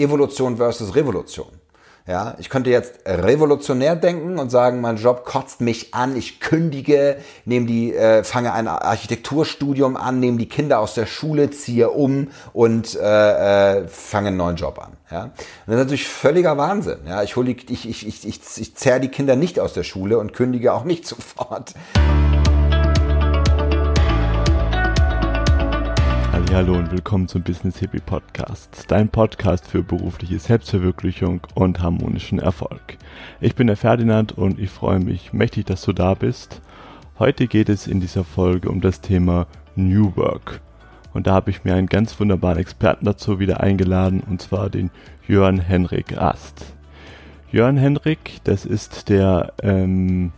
Evolution versus Revolution. Ja, ich könnte jetzt revolutionär denken und sagen, mein Job kotzt mich an, ich kündige, nehme die, äh, fange ein Architekturstudium an, nehme die Kinder aus der Schule, ziehe um und äh, äh, fange einen neuen Job an. Ja, und das ist natürlich völliger Wahnsinn. Ja, ich ich, ich, ich, ich, ich zerre die Kinder nicht aus der Schule und kündige auch nicht sofort. Hallo und willkommen zum Business Hippie Podcast, dein Podcast für berufliche Selbstverwirklichung und harmonischen Erfolg. Ich bin der Ferdinand und ich freue mich mächtig, dass du da bist. Heute geht es in dieser Folge um das Thema New Work. Und da habe ich mir einen ganz wunderbaren Experten dazu wieder eingeladen, und zwar den Jörn Henrik Ast. Jörn Henrik, das ist der ähm,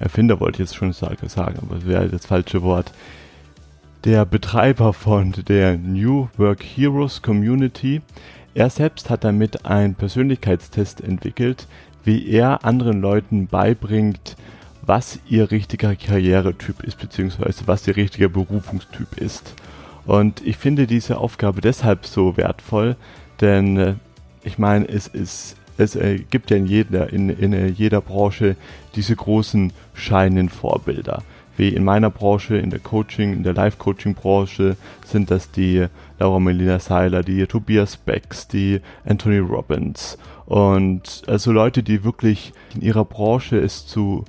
Erfinder, wollte ich jetzt schon sagen, aber das wäre das falsche Wort der Betreiber von der New Work Heroes Community. Er selbst hat damit einen Persönlichkeitstest entwickelt, wie er anderen Leuten beibringt, was ihr richtiger Karrieretyp ist, beziehungsweise was ihr richtiger Berufungstyp ist. Und ich finde diese Aufgabe deshalb so wertvoll, denn äh, ich meine, es ist es gibt ja in jeder, in, in jeder Branche diese großen scheinen Vorbilder wie in meiner Branche, in der Coaching, in der Life-Coaching-Branche, sind das die Laura Melina Seiler, die Tobias Becks, die Anthony Robbins und also Leute, die wirklich in ihrer Branche es zu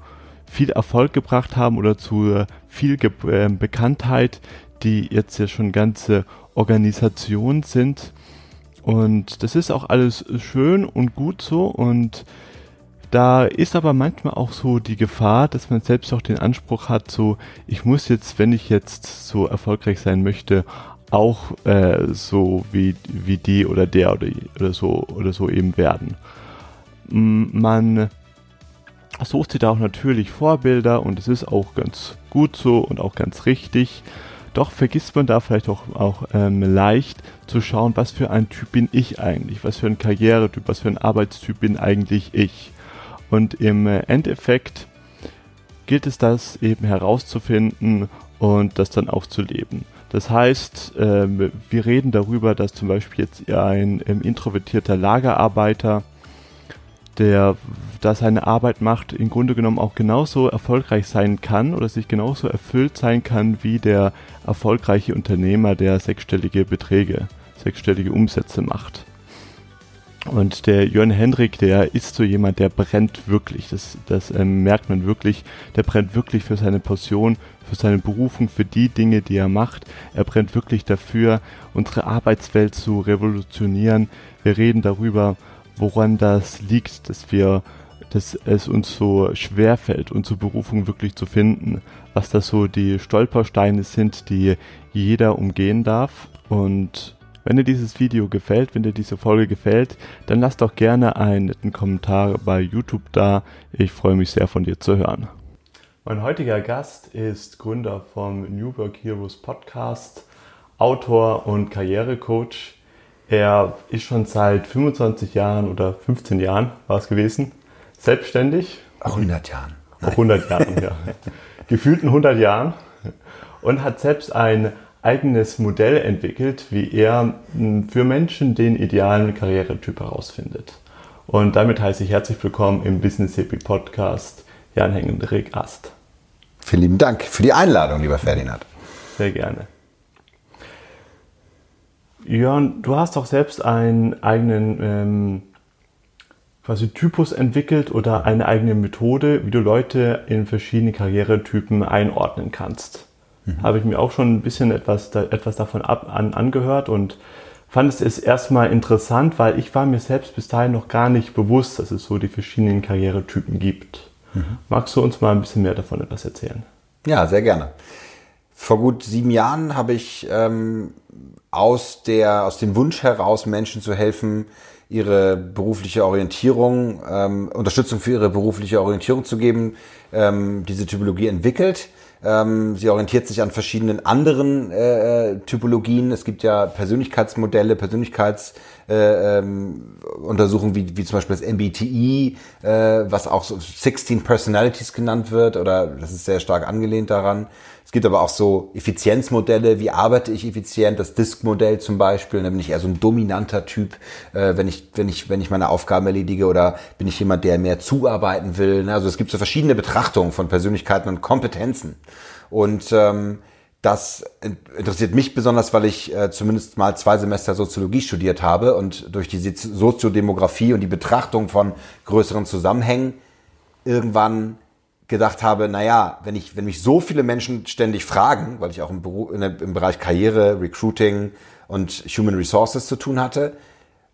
viel Erfolg gebracht haben oder zu viel Ge äh, Bekanntheit, die jetzt ja schon ganze Organisationen sind. Und das ist auch alles schön und gut so und da ist aber manchmal auch so die Gefahr, dass man selbst auch den Anspruch hat, so, ich muss jetzt, wenn ich jetzt so erfolgreich sein möchte, auch äh, so wie, wie die oder der oder, oder so oder so eben werden. Man sucht sich da auch natürlich Vorbilder und es ist auch ganz gut so und auch ganz richtig. Doch vergisst man da vielleicht auch, auch ähm, leicht zu schauen, was für ein Typ bin ich eigentlich, was für ein Karrieretyp, was für ein Arbeitstyp bin eigentlich ich. Und im Endeffekt gilt es das eben herauszufinden und das dann auch zu leben. Das heißt, ähm, wir reden darüber, dass zum Beispiel jetzt ein ähm, introvertierter Lagerarbeiter, der da seine Arbeit macht, im Grunde genommen auch genauso erfolgreich sein kann oder sich genauso erfüllt sein kann wie der erfolgreiche Unternehmer, der sechsstellige Beträge, sechsstellige Umsätze macht. Und der Jörn Hendrik, der ist so jemand, der brennt wirklich. Das, das ähm, merkt man wirklich. Der brennt wirklich für seine Passion, für seine Berufung, für die Dinge, die er macht. Er brennt wirklich dafür, unsere Arbeitswelt zu revolutionieren. Wir reden darüber, woran das liegt, dass wir, dass es uns so schwer fällt, unsere Berufung wirklich zu finden. Was da so die Stolpersteine sind, die jeder umgehen darf. Und wenn dir dieses Video gefällt, wenn dir diese Folge gefällt, dann lass doch gerne einen netten Kommentar bei YouTube da. Ich freue mich sehr von dir zu hören. Mein heutiger Gast ist Gründer vom New Work Heroes Podcast, Autor und Karrierecoach. Er ist schon seit 25 Jahren oder 15 Jahren war es gewesen, selbstständig. 100 Jahren. Nein. 100 Jahren, ja. Gefühlten 100 Jahren und hat selbst ein eigenes Modell entwickelt, wie er hm, für Menschen den idealen Karrieretyp herausfindet. Und damit heiße ich herzlich willkommen im Business Hippie Podcast Jan Hendrik Ast. Vielen lieben Dank für die Einladung, lieber Ferdinand. Sehr gerne. Jörn, du hast doch selbst einen eigenen ähm, quasi Typus entwickelt oder eine eigene Methode, wie du Leute in verschiedene Karrieretypen einordnen kannst mhm. habe ich mir auch schon ein bisschen etwas, da, etwas davon ab, an, angehört und fand es erstmal interessant, weil ich war mir selbst bis dahin noch gar nicht bewusst, dass es so die verschiedenen Karrieretypen gibt. Mhm. Magst du uns mal ein bisschen mehr davon etwas erzählen? Ja, sehr gerne. Vor gut sieben Jahren habe ich ähm, aus, der, aus dem Wunsch heraus, Menschen zu helfen, ihre berufliche Orientierung, ähm, Unterstützung für ihre berufliche Orientierung zu geben, ähm, diese Typologie entwickelt. Ähm, sie orientiert sich an verschiedenen anderen äh, äh, Typologien. Es gibt ja Persönlichkeitsmodelle, Persönlichkeitsuntersuchungen äh, ähm, wie, wie zum Beispiel das MBTI, äh, was auch so 16 Personalities genannt wird, oder das ist sehr stark angelehnt daran. Es gibt aber auch so Effizienzmodelle, wie arbeite ich effizient, das Disk-Modell zum Beispiel. Da bin ich eher so ein dominanter Typ, äh, wenn, ich, wenn, ich, wenn ich meine Aufgaben erledige oder bin ich jemand, der mehr zuarbeiten will. Ne? Also es gibt so verschiedene Betrachtungen von Persönlichkeiten und Kompetenzen. Und ähm, das interessiert mich besonders, weil ich äh, zumindest mal zwei Semester Soziologie studiert habe und durch die Soziodemografie und die Betrachtung von größeren Zusammenhängen irgendwann gedacht habe, naja, wenn ich, wenn mich so viele Menschen ständig fragen, weil ich auch im, Beruf, im Bereich Karriere, Recruiting und Human Resources zu tun hatte,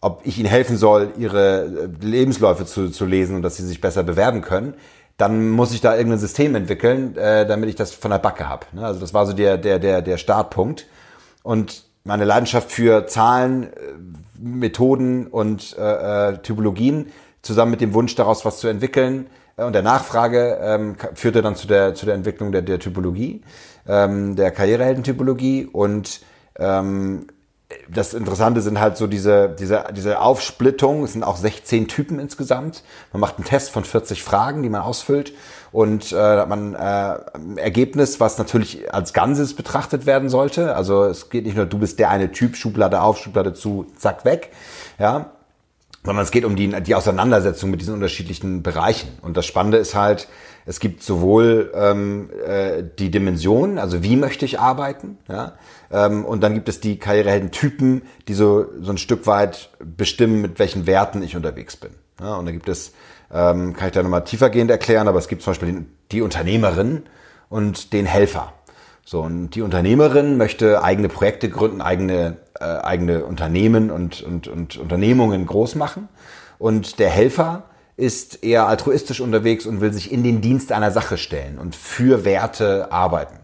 ob ich ihnen helfen soll, ihre äh, Lebensläufe zu, zu lesen und dass sie sich besser bewerben können, dann muss ich da irgendein System entwickeln, äh, damit ich das von der Backe hab. Ne? Also das war so der, der, der, der Startpunkt. Und meine Leidenschaft für Zahlen, äh, Methoden und äh, äh, Typologien zusammen mit dem Wunsch daraus was zu entwickeln, und der Nachfrage ähm, führte dann zu der, zu der Entwicklung der, der Typologie, ähm, der Karriereheldentypologie. Und ähm, das Interessante sind halt so diese, diese, diese Aufsplittung. Es sind auch 16 Typen insgesamt. Man macht einen Test von 40 Fragen, die man ausfüllt. Und äh, hat man äh, Ergebnis, was natürlich als Ganzes betrachtet werden sollte. Also es geht nicht nur, du bist der eine Typ, Schublade auf, Schublade zu, zack, weg. Ja, sondern es geht um die, die Auseinandersetzung mit diesen unterschiedlichen Bereichen. Und das Spannende ist halt, es gibt sowohl ähm, äh, die Dimension, also wie möchte ich arbeiten, ja, ähm, und dann gibt es die Karrierehelden-Typen, die so, so ein Stück weit bestimmen, mit welchen Werten ich unterwegs bin. Ja, und da gibt es, ähm, kann ich da nochmal tiefergehend erklären, aber es gibt zum Beispiel die, die Unternehmerin und den Helfer. So, und die Unternehmerin möchte eigene Projekte gründen, eigene, äh, eigene Unternehmen und, und, und Unternehmungen groß machen. Und der Helfer ist eher altruistisch unterwegs und will sich in den Dienst einer Sache stellen und für Werte arbeiten.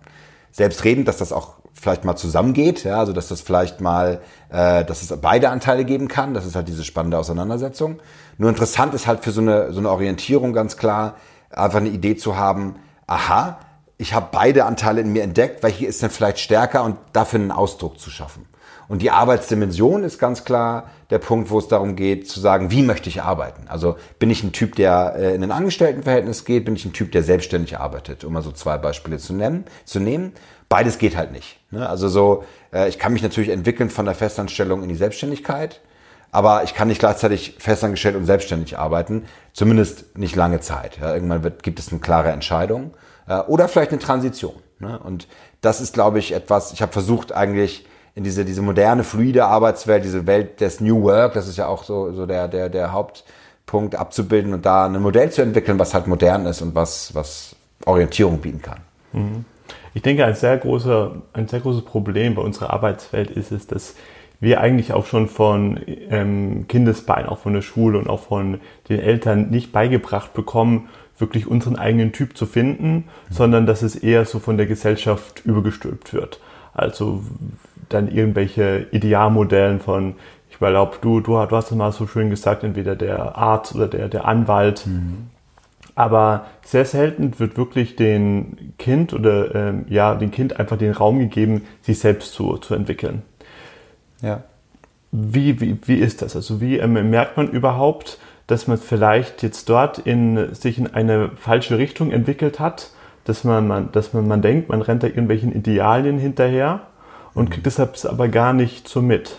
Selbstredend, dass das auch vielleicht mal zusammengeht, ja, also dass das vielleicht mal, äh, dass es beide Anteile geben kann. Das ist halt diese spannende Auseinandersetzung. Nur interessant ist halt für so eine, so eine Orientierung ganz klar, einfach eine Idee zu haben, aha, ich habe beide Anteile in mir entdeckt, welche ist denn vielleicht stärker und dafür einen Ausdruck zu schaffen. Und die Arbeitsdimension ist ganz klar der Punkt, wo es darum geht, zu sagen, wie möchte ich arbeiten? Also bin ich ein Typ, der äh, in ein Angestelltenverhältnis geht, bin ich ein Typ, der selbstständig arbeitet, um mal so zwei Beispiele zu nennen, zu nehmen. Beides geht halt nicht. Ne? Also so, äh, ich kann mich natürlich entwickeln von der Festanstellung in die Selbstständigkeit, aber ich kann nicht gleichzeitig festangestellt und selbstständig arbeiten, zumindest nicht lange Zeit. Irgendwann wird, gibt es eine klare Entscheidung. Äh, oder vielleicht eine Transition. Ne? Und das ist, glaube ich, etwas, ich habe versucht eigentlich in diese, diese moderne, fluide Arbeitswelt, diese Welt des New Work, das ist ja auch so, so der, der, der Hauptpunkt abzubilden und da ein Modell zu entwickeln, was halt modern ist und was, was Orientierung bieten kann. Mhm. Ich denke, ein sehr, großer, ein sehr großes Problem bei unserer Arbeitswelt ist es, dass wir eigentlich auch schon von ähm, Kindesbein, auch von der Schule und auch von den Eltern nicht beigebracht bekommen, wirklich unseren eigenen Typ zu finden, mhm. sondern dass es eher so von der Gesellschaft übergestülpt wird. Also dann irgendwelche Idealmodellen von, ich glaube, du, du, du hast es mal so schön gesagt, entweder der Arzt oder der, der Anwalt. Mhm. Aber sehr selten wird wirklich den Kind oder ähm, ja, dem Kind einfach den Raum gegeben, sich selbst zu, zu entwickeln. Ja. Wie, wie, wie ist das? Also wie ähm, merkt man überhaupt, dass man vielleicht jetzt dort in, sich in eine falsche Richtung entwickelt hat, dass man, man, dass man, man denkt, man rennt da irgendwelchen Idealien hinterher und kriegt deshalb es aber gar nicht so mit.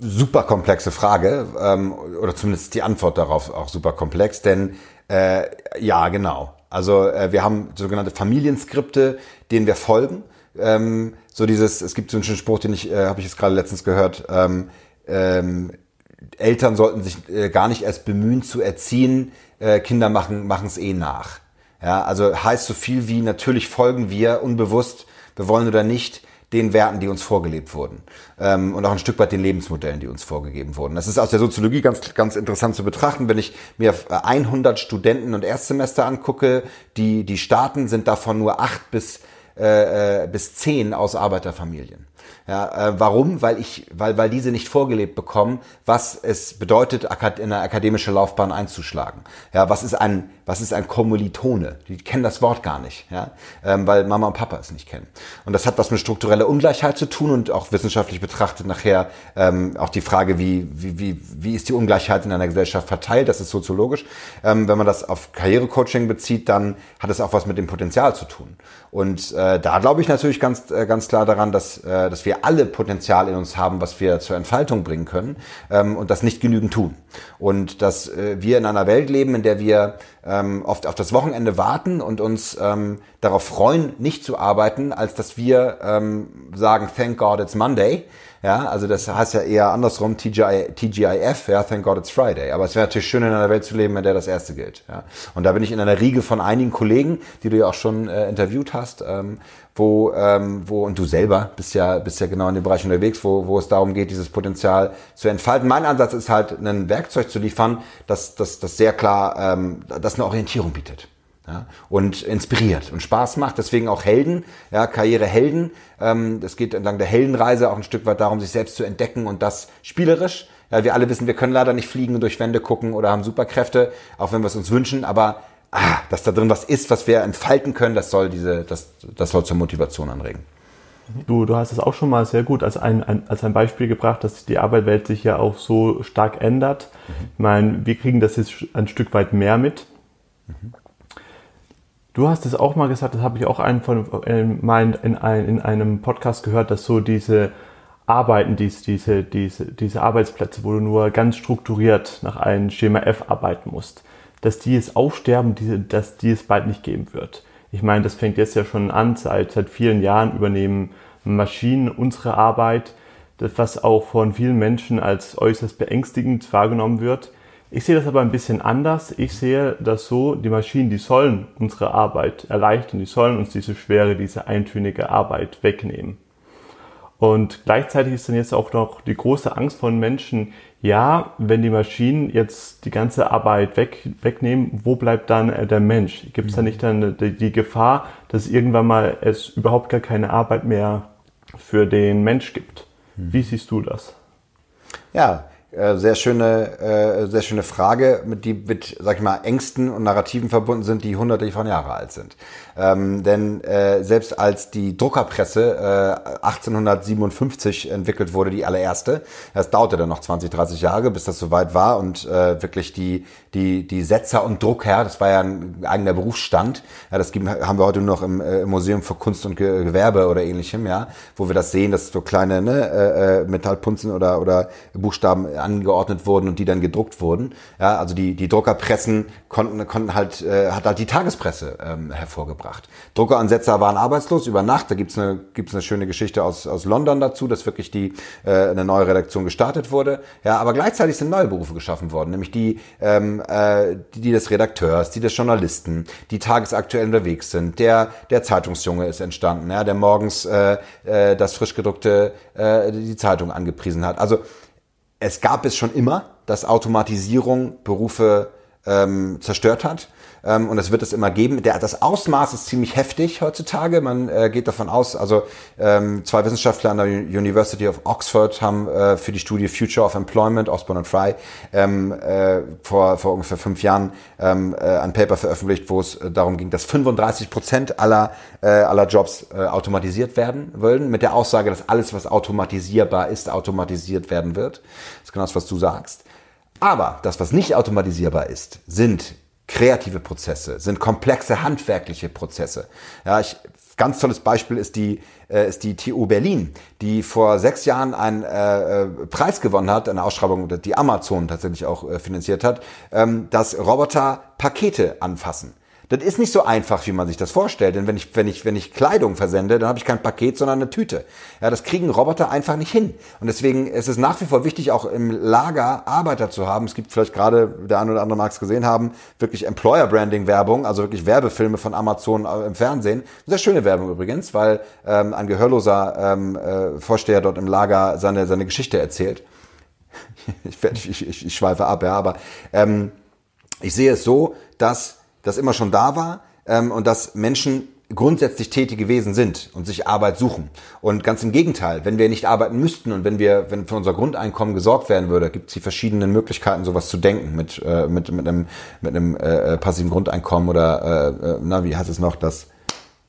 Super komplexe Frage, ähm, oder zumindest die Antwort darauf auch super komplex, denn äh, ja, genau. Also äh, wir haben sogenannte Familienskripte, denen wir folgen. Ähm, so dieses, es gibt so einen schönen Spruch, den ich, äh, habe ich jetzt gerade letztens gehört, ähm, ähm, Eltern sollten sich äh, gar nicht erst bemühen zu erziehen, äh, Kinder machen es eh nach. Ja, also heißt so viel wie natürlich folgen wir unbewusst, wir wollen oder nicht, den Werten, die uns vorgelebt wurden ähm, und auch ein Stück weit den Lebensmodellen, die uns vorgegeben wurden. Das ist aus der Soziologie ganz ganz interessant zu betrachten. Wenn ich mir 100 Studenten und Erstsemester angucke, die die starten, sind davon nur acht bis äh, äh, bis zehn aus Arbeiterfamilien. Ja, äh, warum? Weil ich, weil, weil diese nicht vorgelebt bekommen, was es bedeutet, in eine akademische Laufbahn einzuschlagen. Ja, was ist ein, was ist ein Kommilitone? Die kennen das Wort gar nicht, ja, ähm, weil Mama und Papa es nicht kennen. Und das hat was mit struktureller Ungleichheit zu tun und auch wissenschaftlich betrachtet nachher ähm, auch die Frage, wie, wie, wie, wie ist die Ungleichheit in einer Gesellschaft verteilt? Das ist soziologisch. Ähm, wenn man das auf Karrierecoaching bezieht, dann hat es auch was mit dem Potenzial zu tun. Und äh, da glaube ich natürlich ganz, äh, ganz klar daran, dass, äh, dass wir alle Potenzial in uns haben, was wir zur Entfaltung bringen können ähm, und das nicht genügend tun. Und dass äh, wir in einer Welt leben, in der wir ähm, oft auf das Wochenende warten und uns ähm, darauf freuen, nicht zu arbeiten, als dass wir ähm, sagen, thank God it's Monday ja, also das heißt ja eher andersrum, TGI, TGIF, ja, thank God it's Friday. Aber es wäre natürlich schön, in einer Welt zu leben, in der das erste gilt. Ja. Und da bin ich in einer Riege von einigen Kollegen, die du ja auch schon äh, interviewt hast, ähm, wo, ähm, wo, und du selber bist ja, bist ja genau in dem Bereich unterwegs, wo, wo es darum geht, dieses Potenzial zu entfalten. Mein Ansatz ist halt, ein Werkzeug zu liefern, das, das, das sehr klar, ähm, das eine Orientierung bietet ja, und inspiriert und Spaß macht. Deswegen auch Helden, ja, Karrierehelden. Ähm, es geht entlang der Heldenreise auch ein Stück weit darum, sich selbst zu entdecken und das spielerisch. Ja, wir alle wissen, wir können leider nicht fliegen und durch Wände gucken oder haben Superkräfte, auch wenn wir es uns wünschen, aber ah, dass da drin was ist, was wir entfalten können, das soll diese, das, das soll zur Motivation anregen. Du, du hast es auch schon mal sehr gut als ein, ein, als ein Beispiel gebracht, dass die Arbeitswelt sich ja auch so stark ändert. Mhm. Ich meine, wir kriegen das jetzt ein Stück weit mehr mit. Mhm. Du hast es auch mal gesagt, das habe ich auch einen von, äh, in, in, ein, in einem Podcast gehört, dass so diese Arbeiten, dies, diese, diese, diese Arbeitsplätze, wo du nur ganz strukturiert nach einem Schema F arbeiten musst, dass die jetzt aufsterben, diese, dass die es bald nicht geben wird. Ich meine, das fängt jetzt ja schon an, seit, seit vielen Jahren übernehmen Maschinen unsere Arbeit, das, was auch von vielen Menschen als äußerst beängstigend wahrgenommen wird. Ich sehe das aber ein bisschen anders. Ich sehe das so, die Maschinen, die sollen unsere Arbeit erleichtern, die sollen uns diese schwere, diese eintönige Arbeit wegnehmen. Und gleichzeitig ist dann jetzt auch noch die große Angst von Menschen, ja, wenn die Maschinen jetzt die ganze Arbeit weg, wegnehmen, wo bleibt dann äh, der Mensch? Gibt es da nicht dann die, die Gefahr, dass irgendwann mal es überhaupt gar keine Arbeit mehr für den Mensch gibt? Wie siehst du das? Ja, äh, sehr schöne, äh, sehr schöne Frage, mit die mit, sag ich mal, Ängsten und Narrativen verbunden sind, die hunderte von Jahre alt sind. Ähm, denn äh, selbst als die Druckerpresse äh, 1857 entwickelt wurde, die allererste, das dauerte dann noch 20, 30 Jahre, bis das soweit war und äh, wirklich die, die, die Setzer und Drucker, das war ja ein eigener Berufsstand, ja, das haben wir heute nur noch im, äh, im Museum für Kunst und Gewerbe oder ähnlichem, ja, wo wir das sehen, dass so kleine ne, äh, äh Metallpunzen oder, oder Buchstaben angeordnet wurden und die dann gedruckt wurden. Ja, also die, die Druckerpressen konnten, konnten halt, äh, hat halt die Tagespresse ähm, hervorgebracht. Druckeransetzer waren arbeitslos über Nacht. Da gibt's eine, gibt's eine schöne Geschichte aus, aus London dazu, dass wirklich die, äh, eine neue Redaktion gestartet wurde. Ja, aber gleichzeitig sind neue Berufe geschaffen worden, nämlich die, ähm, äh, die, die des Redakteurs, die des Journalisten, die tagesaktuell unterwegs sind. Der, der Zeitungsjunge ist entstanden, ja, der morgens äh, äh, das frisch gedruckte, äh, die Zeitung angepriesen hat. Also es gab es schon immer, dass Automatisierung Berufe ähm, zerstört hat. Ähm, und es wird es immer geben. Der, das Ausmaß ist ziemlich heftig heutzutage. Man äh, geht davon aus, also ähm, zwei Wissenschaftler an der University of Oxford haben äh, für die Studie Future of Employment, Osborne und Fry, ähm, äh, vor, vor ungefähr fünf Jahren ähm, äh, ein Paper veröffentlicht, wo es äh, darum ging, dass 35 Prozent aller, äh, aller Jobs äh, automatisiert werden wollen, mit der Aussage, dass alles, was automatisierbar ist, automatisiert werden wird. Das ist genau das, was du sagst. Aber das, was nicht automatisierbar ist, sind kreative Prozesse, sind komplexe handwerkliche Prozesse. Ja, ich, ganz tolles Beispiel ist die, äh, ist die TU Berlin, die vor sechs Jahren einen äh, äh, Preis gewonnen hat, eine Ausschreibung, die Amazon tatsächlich auch äh, finanziert hat, ähm, dass Roboter Pakete anfassen. Das ist nicht so einfach, wie man sich das vorstellt. Denn wenn ich, wenn ich, wenn ich Kleidung versende, dann habe ich kein Paket, sondern eine Tüte. Ja, das kriegen Roboter einfach nicht hin. Und deswegen ist es nach wie vor wichtig, auch im Lager Arbeiter zu haben. Es gibt vielleicht gerade, der eine oder andere mag es gesehen haben, wirklich Employer Branding Werbung, also wirklich Werbefilme von Amazon äh, im Fernsehen. Sehr schöne Werbung übrigens, weil ähm, ein gehörloser ähm, äh, Vorsteher dort im Lager seine, seine Geschichte erzählt. ich, ich, ich, ich schweife ab, ja, aber ähm, ich sehe es so, dass das immer schon da war ähm, und dass Menschen grundsätzlich tätige Wesen sind und sich Arbeit suchen. Und ganz im Gegenteil, wenn wir nicht arbeiten müssten und wenn wir, wenn für unser Grundeinkommen gesorgt werden würde, gibt es die verschiedenen Möglichkeiten, sowas zu denken mit, äh, mit, mit einem, mit einem äh, passiven Grundeinkommen oder äh, äh na, wie heißt es noch, das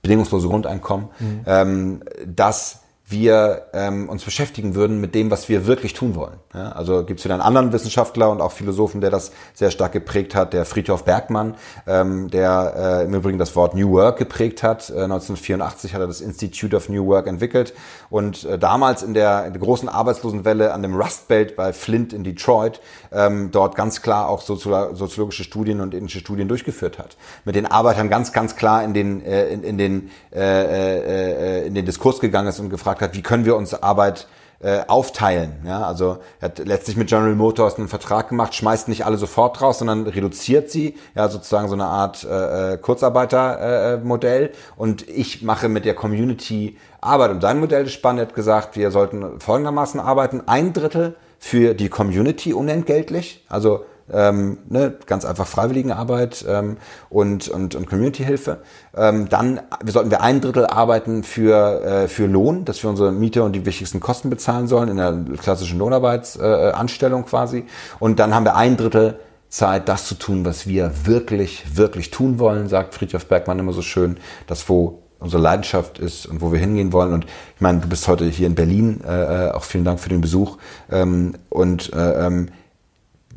bedingungslose Grundeinkommen, mhm. ähm, dass wir ähm, uns beschäftigen würden mit dem, was wir wirklich tun wollen. Ja, also gibt es wieder einen anderen Wissenschaftler und auch Philosophen, der das sehr stark geprägt hat, der Friedhof Bergmann, ähm, der äh, im Übrigen das Wort New Work geprägt hat. Äh, 1984 hat er das Institute of New Work entwickelt und äh, damals in der, in der großen Arbeitslosenwelle an dem Rust Belt bei Flint in Detroit ähm, dort ganz klar auch soziologische Studien und ethische Studien durchgeführt hat. Mit den Arbeitern ganz, ganz klar in den, äh, in, in, den, äh, äh, in den Diskurs gegangen ist und gefragt hat, wie können wir uns Arbeit äh, aufteilen. Ja, also er hat letztlich mit General Motors einen Vertrag gemacht, schmeißt nicht alle sofort raus, sondern reduziert sie, ja, sozusagen so eine Art äh, Kurzarbeitermodell. Äh, und ich mache mit der Community Arbeit. Und sein Modell ist spannend, er hat gesagt, wir sollten folgendermaßen arbeiten. Ein Drittel für die Community unentgeltlich, also ähm, ne, ganz einfach Freiwilligenarbeit ähm, und, und, und Community-Hilfe. Ähm, dann sollten wir ein Drittel arbeiten für, äh, für Lohn, dass wir unsere Miete und die wichtigsten Kosten bezahlen sollen in der klassischen Lohnarbeitsanstellung äh, quasi. Und dann haben wir ein Drittel Zeit, das zu tun, was wir wirklich, wirklich tun wollen, sagt Friedrich Bergmann immer so schön, das wo unsere Leidenschaft ist und wo wir hingehen wollen. Und ich meine, du bist heute hier in Berlin, äh, äh auch vielen Dank für den Besuch. Ähm, und äh, ähm,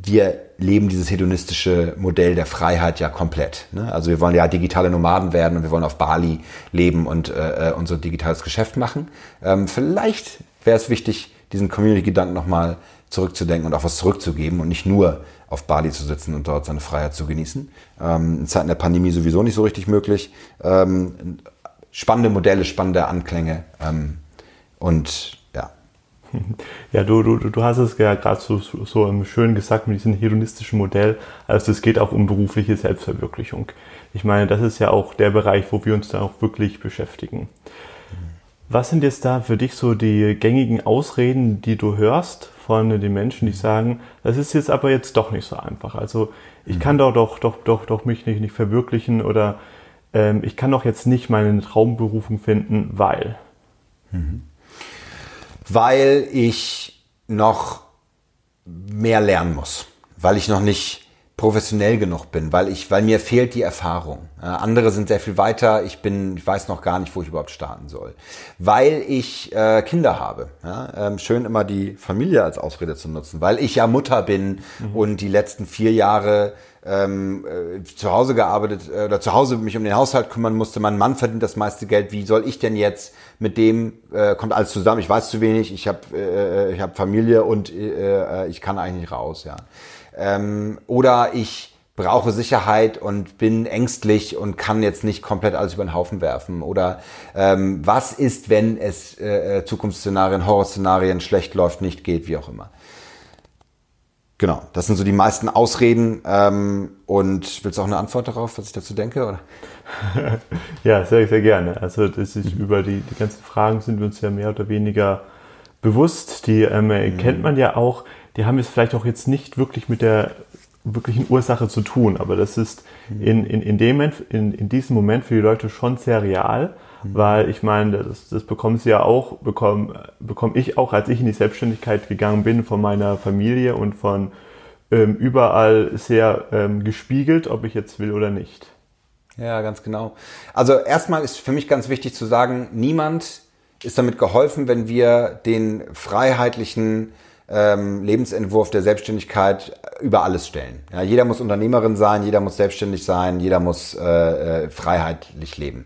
wir leben dieses hedonistische Modell der Freiheit ja komplett. Ne? Also wir wollen ja digitale Nomaden werden und wir wollen auf Bali leben und äh, äh unser digitales Geschäft machen. Ähm, vielleicht wäre es wichtig, diesen Community-Gedanken nochmal zurückzudenken und auch was zurückzugeben und nicht nur auf Bali zu sitzen und dort seine Freiheit zu genießen. Ähm, in Zeiten der Pandemie sowieso nicht so richtig möglich. Ähm, spannende Modelle, spannende Anklänge ähm, und ja, du, du, du hast es ja gerade so, so, schön gesagt mit diesem hedonistischen Modell. Also es geht auch um berufliche Selbstverwirklichung. Ich meine, das ist ja auch der Bereich, wo wir uns da auch wirklich beschäftigen. Was sind jetzt da für dich so die gängigen Ausreden, die du hörst von den Menschen, die sagen, das ist jetzt aber jetzt doch nicht so einfach. Also ich kann doch doch doch doch, doch mich nicht, nicht verwirklichen oder ähm, ich kann doch jetzt nicht meine Traumberufung finden, weil. Mhm weil ich noch mehr lernen muss, weil ich noch nicht professionell genug bin, weil ich, weil mir fehlt die Erfahrung. Äh, andere sind sehr viel weiter. Ich bin, ich weiß noch gar nicht, wo ich überhaupt starten soll, weil ich äh, Kinder habe. Ja? Ähm, schön immer die Familie als Ausrede zu nutzen, weil ich ja Mutter bin mhm. und die letzten vier Jahre ähm, äh, zu Hause gearbeitet äh, oder zu Hause mich um den Haushalt kümmern musste. Mein Mann verdient das meiste Geld. Wie soll ich denn jetzt mit dem äh, kommt alles zusammen? Ich weiß zu wenig. Ich habe äh, ich habe Familie und äh, ich kann eigentlich nicht raus. Ja. Ähm, oder ich brauche Sicherheit und bin ängstlich und kann jetzt nicht komplett alles über den Haufen werfen. Oder ähm, was ist, wenn es äh, äh, Zukunftsszenarien, Horrorszenarien schlecht läuft, nicht geht, wie auch immer. Genau, das sind so die meisten Ausreden. Ähm, und willst du auch eine Antwort darauf, was ich dazu denke? Oder? ja, sehr, sehr gerne. Also das ist mhm. über die, die ganzen Fragen sind wir uns ja mehr oder weniger bewusst. Die ähm, mhm. kennt man ja auch die haben es vielleicht auch jetzt nicht wirklich mit der wirklichen Ursache zu tun, aber das ist mhm. in, in, in, dem, in, in diesem Moment für die Leute schon sehr real, mhm. weil ich meine, das, das bekommen sie ja auch, bekomme bekomm ich auch, als ich in die Selbstständigkeit gegangen bin, von meiner Familie und von ähm, überall sehr ähm, gespiegelt, ob ich jetzt will oder nicht. Ja, ganz genau. Also erstmal ist für mich ganz wichtig zu sagen, niemand ist damit geholfen, wenn wir den freiheitlichen ähm, Lebensentwurf der Selbstständigkeit über alles stellen. Ja, jeder muss Unternehmerin sein, jeder muss selbstständig sein, jeder muss äh, äh, freiheitlich leben.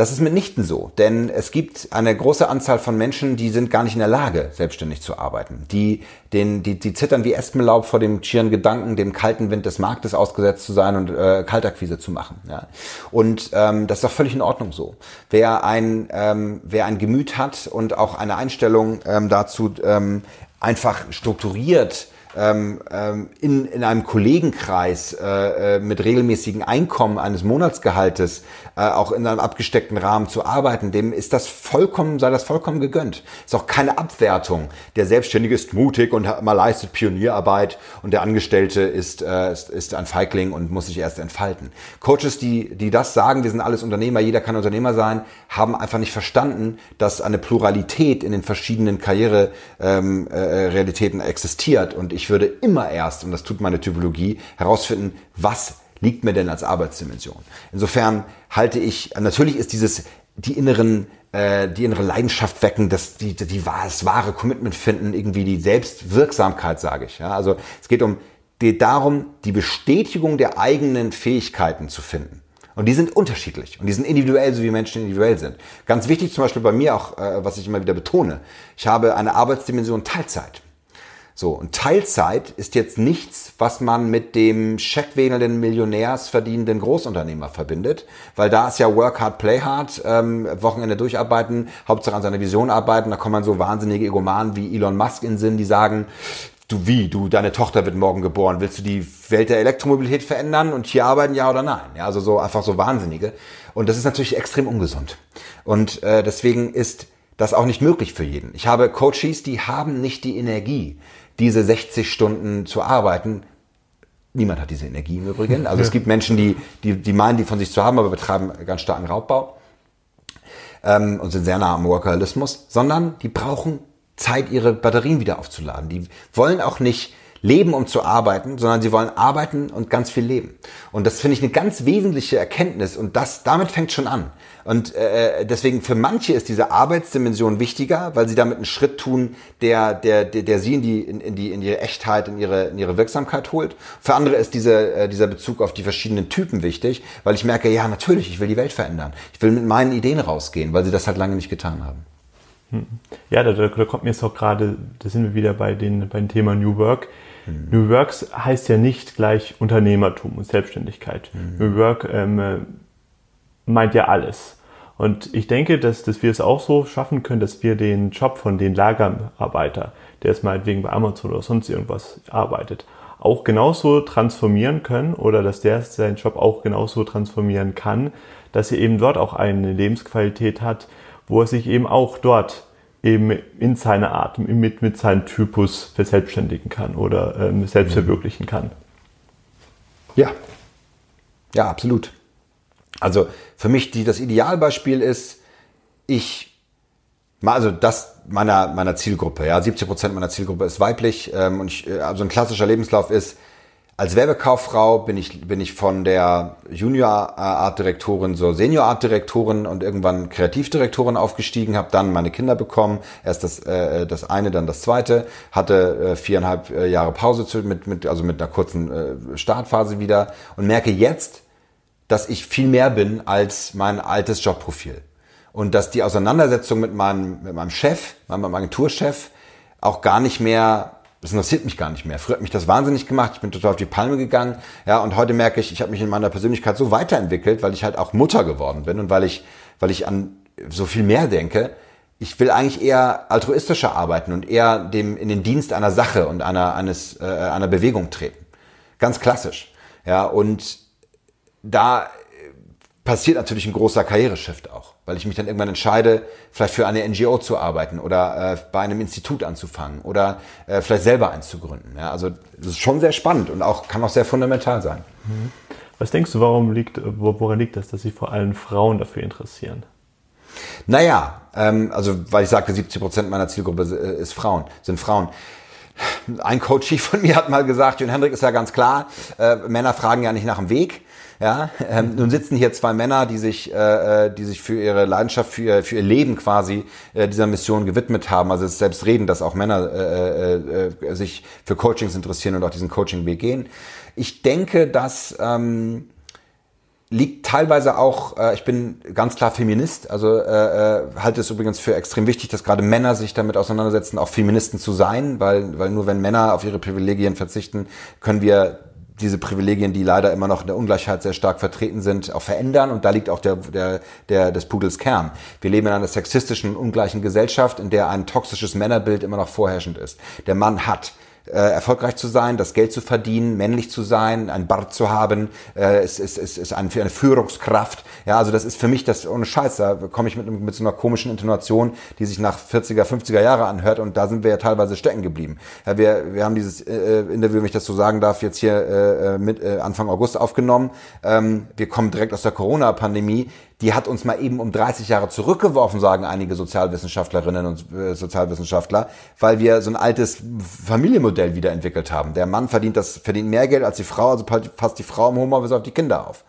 Das ist mitnichten so, denn es gibt eine große Anzahl von Menschen, die sind gar nicht in der Lage, selbstständig zu arbeiten. Die, den, die, die zittern wie Espenlaub vor dem schieren Gedanken, dem kalten Wind des Marktes ausgesetzt zu sein und äh, Kaltakquise zu machen. Ja. Und ähm, das ist doch völlig in Ordnung so. Wer ein, ähm, wer ein Gemüt hat und auch eine Einstellung ähm, dazu, ähm, einfach strukturiert ähm, ähm, in, in einem Kollegenkreis äh, äh, mit regelmäßigen Einkommen eines Monatsgehaltes äh, auch in einem abgesteckten Rahmen zu arbeiten, dem ist das vollkommen, sei das vollkommen gegönnt. Ist auch keine Abwertung. Der Selbstständige ist mutig und mal leistet Pionierarbeit und der Angestellte ist, äh, ist, ist ein Feigling und muss sich erst entfalten. Coaches, die, die das sagen, wir sind alles Unternehmer, jeder kann Unternehmer sein, haben einfach nicht verstanden, dass eine Pluralität in den verschiedenen Karriererealitäten ähm, äh, existiert. Und ich würde immer erst, und das tut meine Typologie, herausfinden, was liegt mir denn als Arbeitsdimension. Insofern halte ich, natürlich ist dieses, die inneren äh, die innere Leidenschaft wecken, das, die, die, das wahre Commitment finden, irgendwie die Selbstwirksamkeit, sage ich. Ja? Also es geht um geht darum, die Bestätigung der eigenen Fähigkeiten zu finden. Und die sind unterschiedlich und die sind individuell, so wie Menschen individuell sind. Ganz wichtig zum Beispiel bei mir auch, äh, was ich immer wieder betone, ich habe eine Arbeitsdimension Teilzeit. So, und Teilzeit ist jetzt nichts, was man mit dem scheckwedelnden, millionärsverdienenden Großunternehmer verbindet, weil da ist ja Work hard, play hard, ähm, Wochenende durcharbeiten, Hauptsache an seiner Vision arbeiten, da kommen man so wahnsinnige Egomanen wie Elon Musk in Sinn, die sagen, du wie, du, deine Tochter wird morgen geboren, willst du die Welt der Elektromobilität verändern und hier arbeiten, ja oder nein? Ja, also so einfach so Wahnsinnige. Und das ist natürlich extrem ungesund. Und äh, deswegen ist das auch nicht möglich für jeden. Ich habe Coaches, die haben nicht die Energie, diese 60 Stunden zu arbeiten. Niemand hat diese Energie im Übrigen. Also ja. es gibt Menschen, die, die, die meinen, die von sich zu haben, aber betreiben ganz starken Raubbau ähm, und sind sehr nah am Workalismus, sondern die brauchen Zeit, ihre Batterien wieder aufzuladen. Die wollen auch nicht leben, um zu arbeiten, sondern sie wollen arbeiten und ganz viel leben. Und das finde ich eine ganz wesentliche Erkenntnis und das, damit fängt schon an. Und äh, deswegen für manche ist diese Arbeitsdimension wichtiger, weil sie damit einen Schritt tun, der, der, der, der sie in die, in, in die, in ihre Echtheit, in ihre, in ihre Wirksamkeit holt. Für andere ist diese, äh, dieser Bezug auf die verschiedenen Typen wichtig, weil ich merke, ja, natürlich, ich will die Welt verändern. Ich will mit meinen Ideen rausgehen, weil sie das halt lange nicht getan haben. Ja, da, da, kommt mir jetzt auch gerade, da sind wir wieder bei, den, bei dem Thema New Work. Mhm. New Works heißt ja nicht gleich Unternehmertum und Selbstständigkeit. Mhm. New Work ähm, meint ja alles. Und ich denke, dass, dass wir es auch so schaffen können, dass wir den Job von den Lagerarbeiter, der jetzt meinetwegen bei Amazon oder sonst irgendwas arbeitet, auch genauso transformieren können oder dass der seinen Job auch genauso transformieren kann, dass er eben dort auch eine Lebensqualität hat, wo er sich eben auch dort eben in seiner Art, mit, mit seinem Typus verselbstständigen kann oder ähm, selbst verwirklichen kann. Ja, ja, absolut. Also für mich die, das Idealbeispiel ist, ich, also das meiner, meiner Zielgruppe, ja, 70 Prozent meiner Zielgruppe ist weiblich ähm, und ich, also ein klassischer Lebenslauf ist, als Werbekauffrau bin ich, bin ich von der Junior Art Direktorin zur Senior Art Direktorin und irgendwann Kreativdirektorin aufgestiegen, habe dann meine Kinder bekommen, erst das, äh, das eine, dann das zweite, hatte äh, viereinhalb äh, Jahre Pause zu, mit, mit, also mit einer kurzen äh, Startphase wieder und merke jetzt, dass ich viel mehr bin als mein altes Jobprofil. Und dass die Auseinandersetzung mit meinem, mit meinem Chef, meinem Agenturchef, auch gar nicht mehr das interessiert mich gar nicht mehr. Früher hat mich das wahnsinnig gemacht. Ich bin total auf die Palme gegangen. Ja, und heute merke ich, ich habe mich in meiner Persönlichkeit so weiterentwickelt, weil ich halt auch Mutter geworden bin und weil ich, weil ich an so viel mehr denke. Ich will eigentlich eher altruistischer arbeiten und eher dem in den Dienst einer Sache und einer eines äh, einer Bewegung treten. Ganz klassisch. Ja, und da passiert natürlich ein großer Karriereshift auch, weil ich mich dann irgendwann entscheide, vielleicht für eine NGO zu arbeiten oder äh, bei einem Institut anzufangen oder äh, vielleicht selber eins zu gründen. Ja, also das ist schon sehr spannend und auch kann auch sehr fundamental sein. Mhm. Was denkst du, warum liegt, woran liegt das, dass sich vor allem Frauen dafür interessieren? Naja, ähm, also weil ich sagte, 70 Prozent meiner Zielgruppe äh, ist Frauen, sind Frauen. Ein Coach von mir hat mal gesagt, Jürgen Hendrik ist ja ganz klar, äh, Männer fragen ja nicht nach dem Weg, ja, ähm, nun sitzen hier zwei Männer, die sich, äh, äh, die sich für ihre Leidenschaft, für ihr, für ihr Leben quasi äh, dieser Mission gewidmet haben. Also es ist selbstredend, dass auch Männer äh, äh, äh, sich für Coachings interessieren und auch diesen Coaching-Weg gehen. Ich denke, dass ähm, liegt teilweise auch, äh, ich bin ganz klar Feminist, also äh, äh, halte es übrigens für extrem wichtig, dass gerade Männer sich damit auseinandersetzen, auch Feministen zu sein, weil, weil nur wenn Männer auf ihre Privilegien verzichten, können wir diese Privilegien, die leider immer noch in der Ungleichheit sehr stark vertreten sind, auch verändern. Und da liegt auch der, der, der, des Pudels Kern. Wir leben in einer sexistischen, ungleichen Gesellschaft, in der ein toxisches Männerbild immer noch vorherrschend ist. Der Mann hat erfolgreich zu sein, das Geld zu verdienen, männlich zu sein, ein Bart zu haben, äh, ist, ist, ist, ist eine, eine Führungskraft. Ja, also das ist für mich das ohne Scheiß. Da komme ich mit, mit so einer komischen Intonation, die sich nach 40er, 50er Jahre anhört und da sind wir ja teilweise stecken geblieben. Ja, wir, wir haben dieses äh, Interview, wenn ich das so sagen darf, jetzt hier äh, mit äh, Anfang August aufgenommen. Ähm, wir kommen direkt aus der Corona-Pandemie die hat uns mal eben um 30 Jahre zurückgeworfen, sagen einige Sozialwissenschaftlerinnen und äh, Sozialwissenschaftler, weil wir so ein altes Familienmodell wiederentwickelt haben. Der Mann verdient das, verdient mehr Geld als die Frau, also passt die Frau im Homeoffice auf die Kinder auf.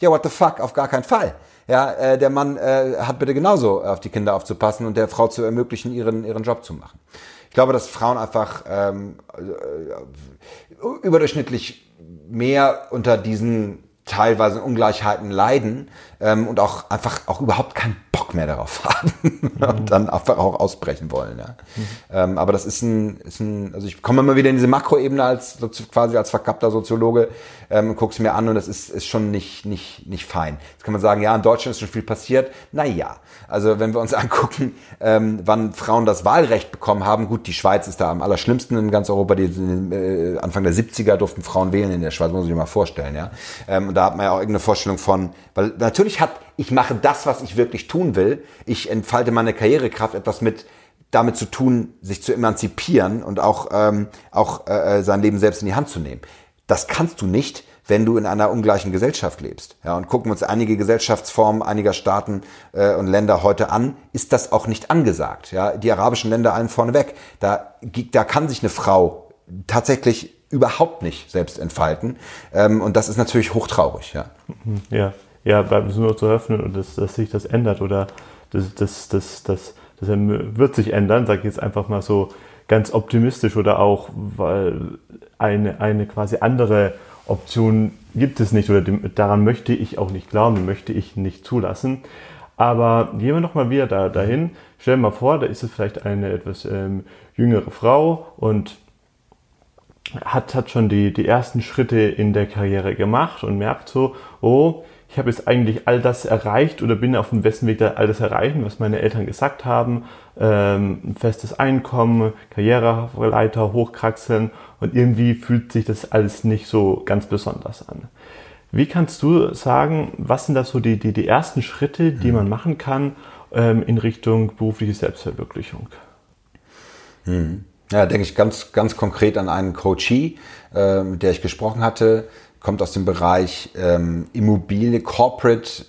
Ja, what the fuck, auf gar keinen Fall. Ja, äh, der Mann äh, hat bitte genauso auf die Kinder aufzupassen und der Frau zu ermöglichen, ihren, ihren Job zu machen. Ich glaube, dass Frauen einfach ähm, äh, überdurchschnittlich mehr unter diesen teilweise Ungleichheiten leiden ähm, und auch einfach auch überhaupt keinen Bock mehr darauf haben mhm. und dann einfach auch ausbrechen wollen. Ja. Mhm. Ähm, aber das ist ein, ist ein, also ich komme immer wieder in diese Makroebene als quasi als verkappter Soziologe ähm, gucke es mir an und das ist, ist schon nicht, nicht, nicht fein. Jetzt kann man sagen, ja, in Deutschland ist schon viel passiert. Naja, also wenn wir uns angucken, ähm, wann Frauen das Wahlrecht bekommen haben, gut, die Schweiz ist da am allerschlimmsten in ganz Europa. Die, äh, Anfang der 70er durften Frauen wählen in der Schweiz, muss ich mir mal vorstellen. Ja. Ähm, und da hat man ja auch irgendeine Vorstellung von, weil natürlich natürlich hat, ich mache das, was ich wirklich tun will. Ich entfalte meine Karrierekraft etwas mit damit zu tun, sich zu emanzipieren und auch, ähm, auch äh, sein Leben selbst in die Hand zu nehmen. Das kannst du nicht, wenn du in einer ungleichen Gesellschaft lebst. Ja, und gucken wir uns einige Gesellschaftsformen einiger Staaten äh, und Länder heute an, ist das auch nicht angesagt. Ja, die arabischen Länder allen vorneweg. Da, da kann sich eine Frau tatsächlich überhaupt nicht selbst entfalten. Ähm, und das ist natürlich hochtraurig. Ja. ja ja, bleibt es nur zu öffnen und dass, dass sich das ändert oder das, das, das, das, das wird sich ändern, sage ich jetzt einfach mal so ganz optimistisch oder auch, weil eine, eine quasi andere Option gibt es nicht oder dem, daran möchte ich auch nicht glauben, möchte ich nicht zulassen. Aber gehen wir nochmal wieder da, dahin. Stell dir mal vor, da ist es vielleicht eine etwas ähm, jüngere Frau und hat, hat schon die, die ersten Schritte in der Karriere gemacht und merkt so, oh, ich habe jetzt eigentlich all das erreicht oder bin auf dem besten Weg, all das erreichen, was meine Eltern gesagt haben. Ähm, ein festes Einkommen, Karriereleiter hochkraxeln und irgendwie fühlt sich das alles nicht so ganz besonders an. Wie kannst du sagen, was sind da so die, die, die ersten Schritte, die man machen kann ähm, in Richtung berufliche Selbstverwirklichung? Hm. Ja, denke ich ganz, ganz konkret an einen Coachee, äh, mit der ich gesprochen hatte, kommt aus dem Bereich ähm, Immobilie, Corporate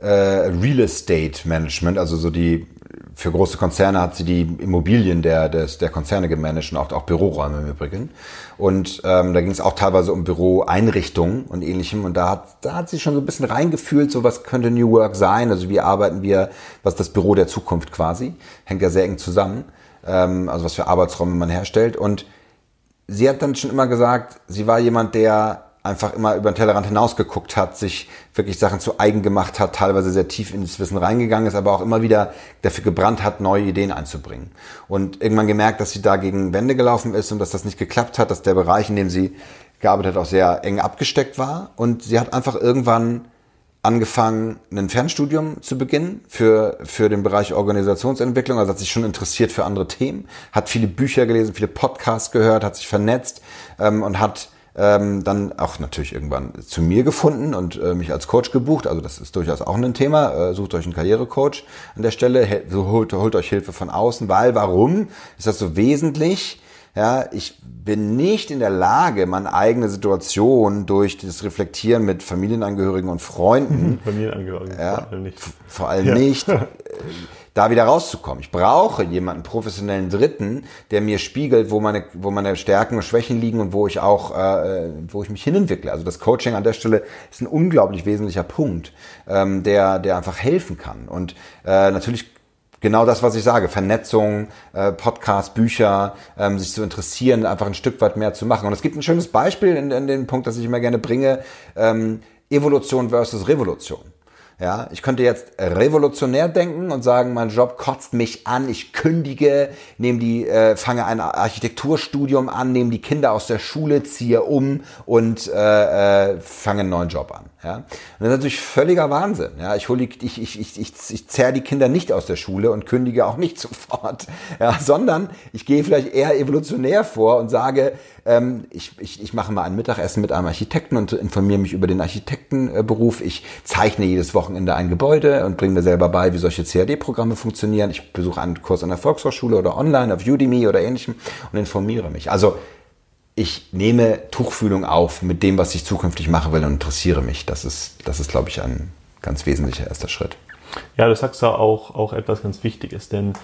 äh, Real Estate Management, also so die für große Konzerne hat sie die Immobilien der, des, der Konzerne gemanagt und auch, auch Büroräume im Übrigen. Und ähm, da ging es auch teilweise um Büroeinrichtungen und ähnlichem. Und da hat, da hat sie schon so ein bisschen reingefühlt, so was könnte New Work sein. Also wie arbeiten wir, was das Büro der Zukunft quasi. Hängt ja sehr eng zusammen. Ähm, also was für Arbeitsräume man herstellt. Und sie hat dann schon immer gesagt, sie war jemand, der einfach immer über den Tellerrand hinausgeguckt hat, sich wirklich Sachen zu eigen gemacht hat, teilweise sehr tief in das Wissen reingegangen ist, aber auch immer wieder dafür gebrannt hat, neue Ideen einzubringen. Und irgendwann gemerkt, dass sie da gegen Wände gelaufen ist und dass das nicht geklappt hat, dass der Bereich, in dem sie gearbeitet hat, auch sehr eng abgesteckt war. Und sie hat einfach irgendwann angefangen, ein Fernstudium zu beginnen für, für den Bereich Organisationsentwicklung. Also hat sich schon interessiert für andere Themen, hat viele Bücher gelesen, viele Podcasts gehört, hat sich vernetzt ähm, und hat ähm, dann auch natürlich irgendwann zu mir gefunden und äh, mich als Coach gebucht. Also das ist durchaus auch ein Thema. Äh, sucht euch einen Karrierecoach an der Stelle, so holt, holt euch Hilfe von außen, weil warum ist das so wesentlich? Ja, ich bin nicht in der Lage, meine eigene Situation durch das Reflektieren mit Familienangehörigen und Freunden, Familienangehörigen ja, nicht. vor allem ja. nicht, äh, da wieder rauszukommen. Ich brauche jemanden professionellen Dritten, der mir spiegelt, wo meine, wo meine Stärken und Schwächen liegen und wo ich auch, äh, wo ich mich hinentwickle. Also das Coaching an der Stelle ist ein unglaublich wesentlicher Punkt, ähm, der, der einfach helfen kann. Und äh, natürlich genau das, was ich sage, Vernetzung, äh, Podcast, Bücher, ähm, sich zu interessieren, einfach ein Stück weit mehr zu machen. Und es gibt ein schönes Beispiel in, in dem Punkt, das ich immer gerne bringe, ähm, Evolution versus Revolution. Ja, ich könnte jetzt revolutionär denken und sagen, mein Job kotzt mich an, ich kündige, nehme die, äh, fange ein Architekturstudium an, nehme die Kinder aus der Schule, ziehe um und äh, äh, fange einen neuen Job an. Ja, und das ist natürlich völliger Wahnsinn. Ja, ich hole, ich, ich, ich, ich, ich zerre die Kinder nicht aus der Schule und kündige auch nicht sofort, ja, sondern ich gehe vielleicht eher evolutionär vor und sage, ähm, ich, ich, ich mache mal ein Mittagessen mit einem Architekten und informiere mich über den Architektenberuf. Ich zeichne jedes Wochenende ein Gebäude und bringe mir selber bei, wie solche CAD-Programme funktionieren. Ich besuche einen Kurs an der Volkshochschule oder online auf Udemy oder ähnlichem und informiere mich. Also ich nehme Tuchfühlung auf mit dem, was ich zukünftig machen will und interessiere mich. Das ist, das ist, glaube ich, ein ganz wesentlicher erster Schritt. Ja, du sagst da auch, auch etwas ganz Wichtiges, denn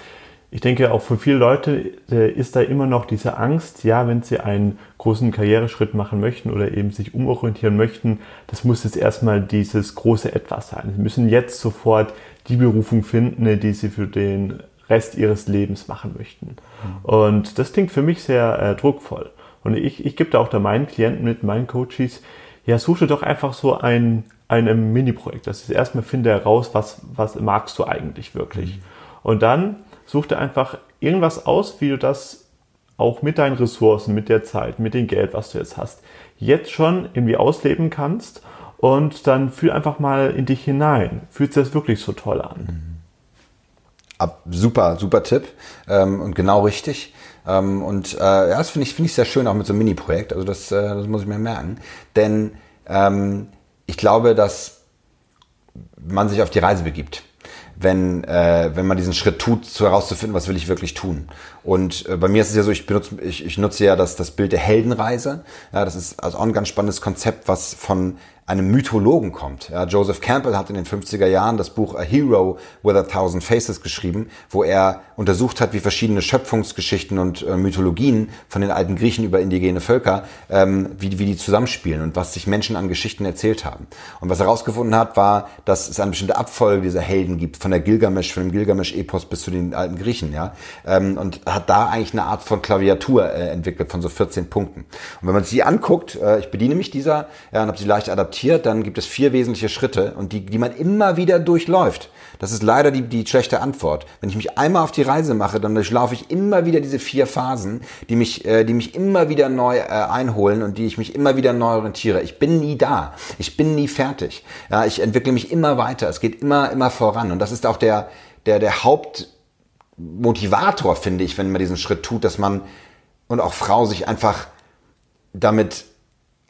ich denke, auch für viele Leute äh, ist da immer noch diese Angst, ja, wenn sie einen großen Karriereschritt machen möchten oder eben sich umorientieren möchten, das muss jetzt erstmal dieses große Etwas sein. Sie müssen jetzt sofort die Berufung finden, die sie für den Rest ihres Lebens machen möchten. Mhm. Und das klingt für mich sehr äh, druckvoll. Und ich, ich gebe da auch da meinen Klienten mit, meinen Coaches, ja, such dir doch einfach so ein, ein Mini-Projekt. Das ist erstmal finde heraus, was, was magst du eigentlich wirklich. Mhm. Und dann Such dir einfach irgendwas aus, wie du das auch mit deinen Ressourcen, mit der Zeit, mit dem Geld, was du jetzt hast, jetzt schon irgendwie ausleben kannst und dann fühl einfach mal in dich hinein. Fühlt sich das wirklich so toll an? Ab, super, super Tipp ähm, und genau richtig. Ähm, und äh, ja, das finde ich, find ich sehr schön, auch mit so einem Mini-Projekt. Also das, äh, das muss ich mir merken. Denn ähm, ich glaube, dass man sich auf die Reise begibt wenn, äh, wenn man diesen Schritt tut, zu herauszufinden, was will ich wirklich tun. Und äh, bei mir ist es ja so, ich benutze, ich, ich nutze ja das, das Bild der Heldenreise. Ja, das ist also auch ein ganz spannendes Konzept, was von einem Mythologen kommt. Ja, Joseph Campbell hat in den 50er Jahren das Buch A Hero with a Thousand Faces geschrieben, wo er untersucht hat, wie verschiedene Schöpfungsgeschichten und äh, Mythologien von den alten Griechen über indigene Völker, ähm, wie, wie die zusammenspielen und was sich Menschen an Geschichten erzählt haben. Und was er herausgefunden hat, war, dass es eine bestimmte Abfolge dieser Helden gibt, von der Gilgamesch, von dem Gilgamesch-Epos bis zu den alten Griechen, ja, ähm, und hat da eigentlich eine Art von Klaviatur äh, entwickelt von so 14 Punkten. Und wenn man die anguckt, äh, ich bediene mich dieser ja, und habe sie leicht adaptiert, dann gibt es vier wesentliche Schritte und die, die man immer wieder durchläuft. Das ist leider die, die schlechte Antwort. Wenn ich mich einmal auf die Reise mache, dann durchlaufe ich immer wieder diese vier Phasen, die mich, äh, die mich immer wieder neu äh, einholen und die ich mich immer wieder neu orientiere. Ich bin nie da. Ich bin nie fertig. Ja, ich entwickle mich immer weiter. Es geht immer, immer voran. Und das ist auch der, der, der Hauptmotivator, finde ich, wenn man diesen Schritt tut, dass man und auch Frau sich einfach damit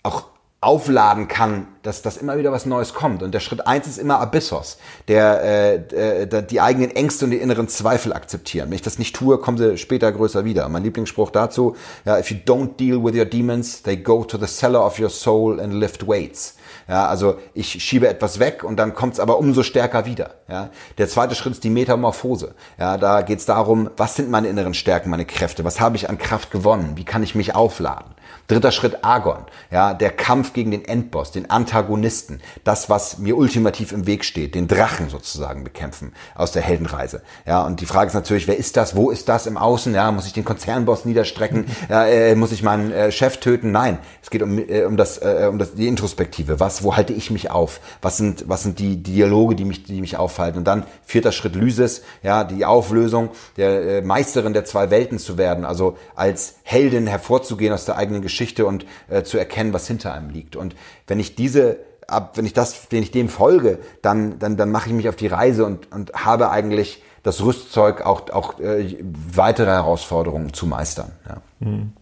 auch aufladen kann, dass das immer wieder was Neues kommt. Und der Schritt eins ist immer Abyssos, der, äh, der die eigenen Ängste und die inneren Zweifel akzeptieren. Wenn ich das nicht tue, kommen sie später größer wieder. Mein Lieblingsspruch dazu, ja, if you don't deal with your demons, they go to the cellar of your soul and lift weights. Ja, also ich schiebe etwas weg und dann kommt es aber umso stärker wieder. Ja. Der zweite Schritt ist die Metamorphose. Ja, da geht es darum, was sind meine inneren Stärken, meine Kräfte, was habe ich an Kraft gewonnen, wie kann ich mich aufladen. Dritter Schritt Argon, ja, der Kampf gegen den Endboss, den Antagonisten, das, was mir ultimativ im Weg steht, den Drachen sozusagen bekämpfen aus der Heldenreise. Ja, und die Frage ist natürlich, wer ist das? Wo ist das im Außen? Ja, muss ich den Konzernboss niederstrecken? Ja, äh, muss ich meinen äh, Chef töten? Nein, es geht um, äh, um das, äh, um das, die Introspektive. Was, wo halte ich mich auf? Was sind, was sind die Dialoge, die mich, die mich aufhalten? Und dann vierter Schritt Lysis, ja, die Auflösung der äh, Meisterin der zwei Welten zu werden, also als Heldin hervorzugehen aus der eigenen Geschichte und äh, zu erkennen, was hinter einem liegt. Und wenn ich diese ab, wenn ich das, wenn ich dem folge, dann, dann, dann mache ich mich auf die Reise und, und habe eigentlich das Rüstzeug, auch, auch äh, weitere Herausforderungen zu meistern. Ja. Mhm.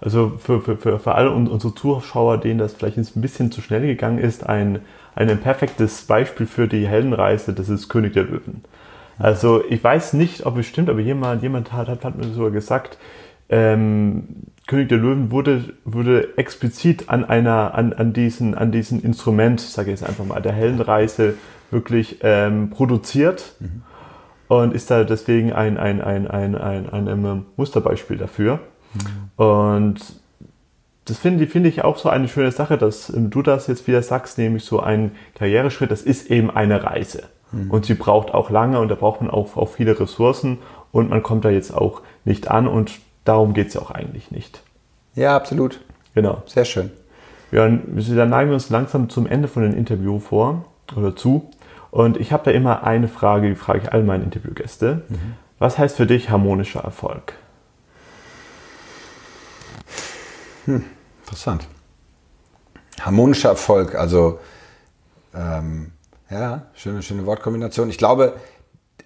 Also für, für, für, für alle unsere Zuschauer, denen das vielleicht ein bisschen zu schnell gegangen ist, ein, ein perfektes Beispiel für die Heldenreise, das ist König der Löwen. Also ich weiß nicht, ob es stimmt, aber jemand, jemand hat, hat, hat mir sogar gesagt, ähm, König der Löwen wurde, wurde explizit an einer, an, an diesen, an diesen Instrument, sage ich jetzt einfach mal, der Heldenreise wirklich ähm, produziert mhm. und ist da deswegen ein, ein, ein, ein, ein, ein, ein Musterbeispiel dafür. Mhm. Und das finde find ich auch so eine schöne Sache, dass du das jetzt wieder sagst, nämlich so ein Karriereschritt, das ist eben eine Reise. Mhm. Und sie braucht auch lange und da braucht man auch, auch viele Ressourcen und man kommt da jetzt auch nicht an und darum geht es ja auch eigentlich nicht. Ja, absolut. Genau. Sehr schön. Ja, dann neigen wir uns langsam zum Ende von dem Interview vor oder zu. Und ich habe da immer eine Frage, die frage ich all meine Interviewgäste. Mhm. Was heißt für dich harmonischer Erfolg? Hm, interessant. Harmonischer Erfolg, also ähm, ja, schöne, schöne Wortkombination. Ich glaube,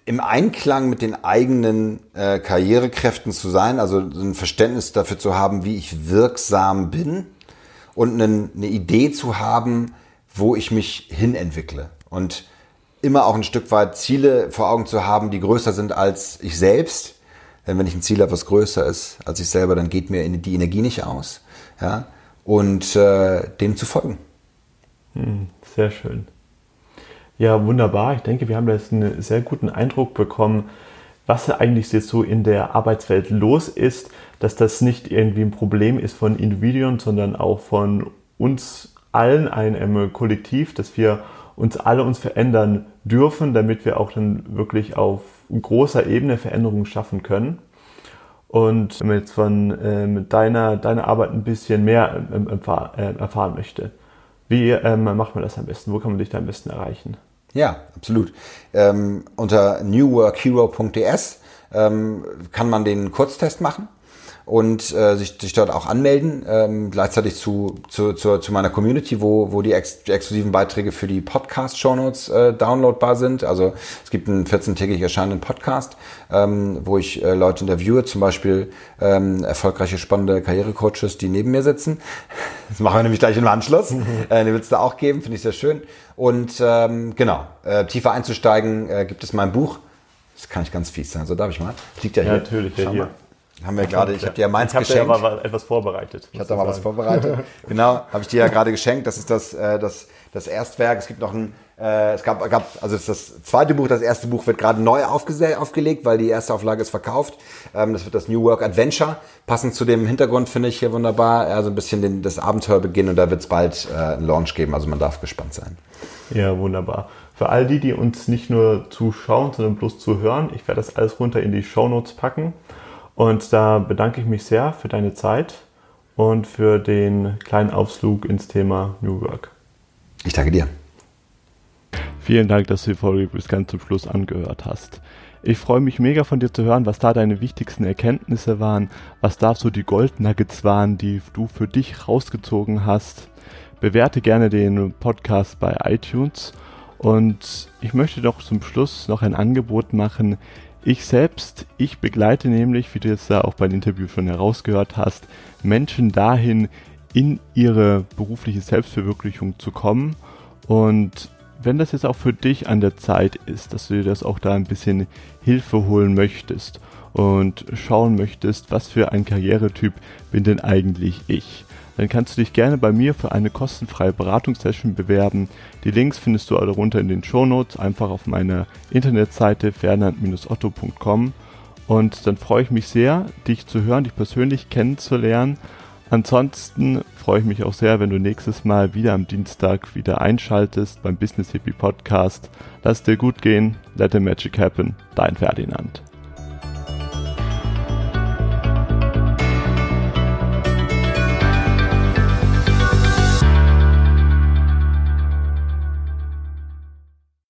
im Einklang mit den eigenen äh, Karrierekräften zu sein, also ein Verständnis dafür zu haben, wie ich wirksam bin und eine, eine Idee zu haben, wo ich mich hinentwickle. Und immer auch ein Stück weit Ziele vor Augen zu haben, die größer sind als ich selbst. Denn wenn ich ein Ziel habe, was größer ist als ich selber, dann geht mir die Energie nicht aus. Ja? Und äh, dem zu folgen. Hm, sehr schön. Ja, wunderbar. Ich denke, wir haben jetzt einen sehr guten Eindruck bekommen, was eigentlich jetzt so in der Arbeitswelt los ist, dass das nicht irgendwie ein Problem ist von Individuen, sondern auch von uns allen, einem Kollektiv, dass wir uns alle uns verändern dürfen, damit wir auch dann wirklich auf großer Ebene Veränderungen schaffen können. Und wenn man jetzt von äh, deiner, deiner Arbeit ein bisschen mehr ähm, äh, erfahren möchte, wie ähm, macht man das am besten? Wo kann man dich da am besten erreichen? Ja, absolut. Ähm, unter newworkhero.ds ähm, kann man den Kurztest machen und äh, sich, sich dort auch anmelden, ähm, gleichzeitig zu, zu, zu, zu meiner Community, wo, wo die, ex exklusiven Beiträge für die Podcast-Shownotes äh, downloadbar sind. Also es gibt einen 14-tägig erscheinenden Podcast, ähm, wo ich äh, Leute interviewe, zum Beispiel ähm, erfolgreiche, spannende Karrierecoaches, die neben mir sitzen. Das machen wir nämlich gleich im Anschluss. Äh, den wird es da auch geben, finde ich sehr schön. Und ähm, genau, äh, tiefer einzusteigen äh, gibt es mein Buch. Das kann ich ganz fies sein. So darf ich mal. Liegt ja hier. Ja, natürlich, ja hier. Haben wir gerade, ich habe dir ja meins ich geschenkt. Ich habe mal etwas vorbereitet. Ich habe da mal was vorbereitet. genau, habe ich dir ja gerade geschenkt. Das ist das, äh, das, das Erstwerk. Es gibt noch ein, äh, es gab, gab, also es ist das zweite Buch. Das erste Buch wird gerade neu aufgelegt, weil die erste Auflage ist verkauft. Ähm, das wird das New Work Adventure. Passend zu dem Hintergrund finde ich hier wunderbar. Also ein bisschen den, das Abenteuer beginnen und da wird es bald äh, einen Launch geben. Also man darf gespannt sein. Ja, wunderbar. Für all die, die uns nicht nur zuschauen, sondern bloß zuhören, ich werde das alles runter in die Show Notes packen. Und da bedanke ich mich sehr für deine Zeit und für den kleinen Ausflug ins Thema New Work. Ich danke dir. Vielen Dank, dass du die Folge bis ganz zum Schluss angehört hast. Ich freue mich mega von dir zu hören, was da deine wichtigsten Erkenntnisse waren, was da so die Goldnuggets waren, die du für dich rausgezogen hast. Bewerte gerne den Podcast bei iTunes und ich möchte doch zum Schluss noch ein Angebot machen. Ich selbst, ich begleite nämlich, wie du jetzt da auch beim Interview schon herausgehört hast, Menschen dahin, in ihre berufliche Selbstverwirklichung zu kommen. Und wenn das jetzt auch für dich an der Zeit ist, dass du dir das auch da ein bisschen Hilfe holen möchtest und schauen möchtest, was für ein Karrieretyp bin denn eigentlich ich, dann kannst du dich gerne bei mir für eine kostenfreie Beratungssession bewerben. Die Links findest du alle runter in den Shownotes, einfach auf meiner Internetseite fernand-otto.com. Und dann freue ich mich sehr, dich zu hören, dich persönlich kennenzulernen. Ansonsten freue ich mich auch sehr, wenn du nächstes Mal wieder am Dienstag wieder einschaltest beim Business Hippie Podcast. Lass dir gut gehen, let the magic happen, dein Ferdinand.